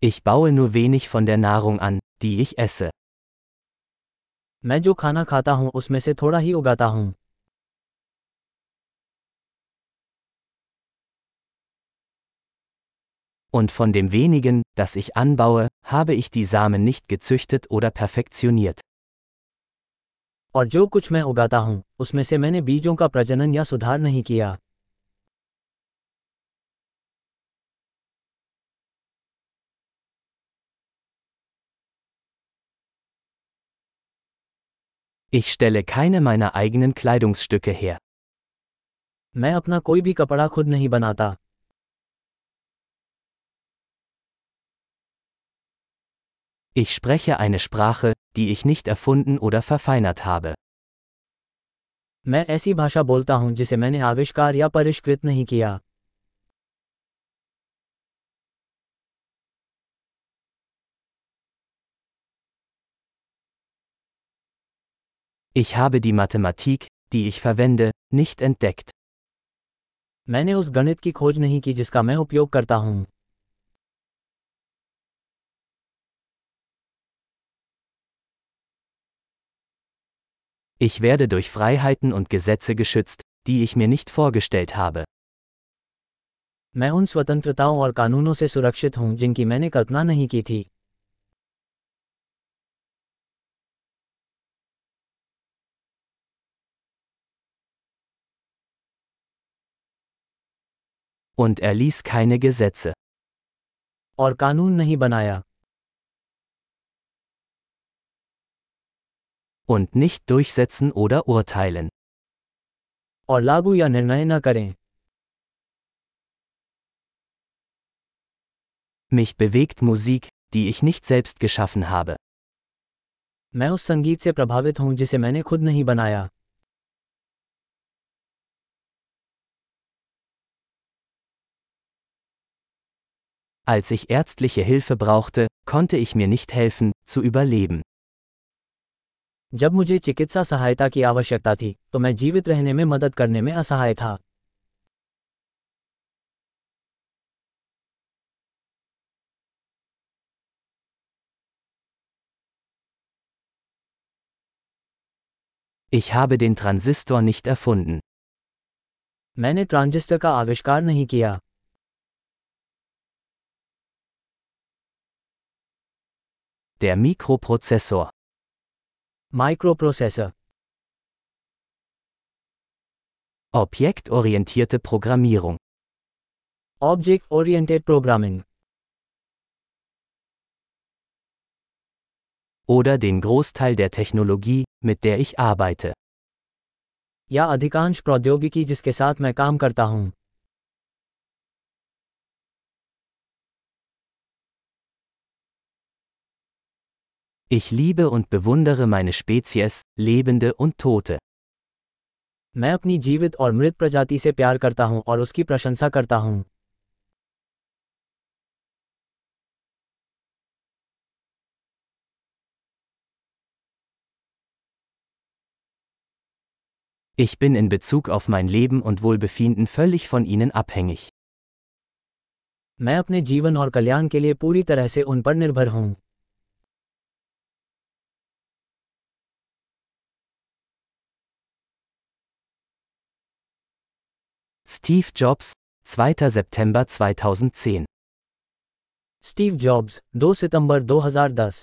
Ich baue nur wenig von der Nahrung an, die ich esse. मैं जो खाना खाता हूँ उसमें से थोड़ा ही उगाता हूँ Und von dem wenigen, das ich anbaue, habe ich die Samen nicht gezüchtet oder perfektioniert. और जो कुछ मैं उगाता हूँ उसमें से मैंने बीजों का प्रजनन या सुधार नहीं किया Ich stelle keine meiner eigenen Kleidungsstücke her. मैं अपना कोई भी कपड़ा खुद नहीं बनाता Ich spreche eine Sprache, die ich nicht erfunden oder verfeinert habe. मैं ऐसी भाषा बोलता हूँ जिसे मैंने आविष्कार या परिष्कृत नहीं किया Ich habe die Mathematik, die ich verwende, nicht entdeckt. मैंने उस गणित की खोज नहीं की जिसका मैं उपयोग करता हूँ Ich werde durch Freiheiten und Gesetze geschützt, die ich mir nicht vorgestellt habe. मैं उन स्वतंत्रताओं और कानूनों से सुरक्षित हूँ जिनकी मैंने कल्पना नहीं की थी Und er ließ keine Gesetze. और कानून नहीं बनाया Und nicht durchsetzen oder urteilen. और लागू या निर्णय न करें Mich bewegt Musik, die ich nicht selbst geschaffen habe. मैं उस संगीत से प्रभावित हूँ जिसे मैंने खुद नहीं बनाया Als ich ärztliche Hilfe brauchte, konnte ich mir nicht helfen, zu überleben. जब मुझे चिकित्सा सहायता की आवश्यकता थी तो मैं जीवित रहने में मदद करने में असहाय था Ich habe den Transistor nicht erfunden. मैंने ट्रांजिस्टर का आविष्कार नहीं किया Der Mikroprozessor. Microprocessor Objektorientierte Programmierung. Object oriented programming Oder den Großteil der Technologie, mit der ich arbeite. या अधिकांश प्रौद्योगिकी जिसके साथ मैं काम करता हूं Ich liebe und bewundere meine Spezies, Lebende und Tote. मैं अपनी जीवित और मृत प्रजाति से प्यार करता हूं और उसकी प्रशंसा करता हूं Ich bin in Bezug auf mein Leben und Wohlbefinden völlig von ihnen abhängig. मैं अपने जीवन और कल्याण के लिए पूरी तरह से उन पर निर्भर हूं Steve Jobs, 2. September 2010. स्टीव जॉब्स 2 सितंबर 2010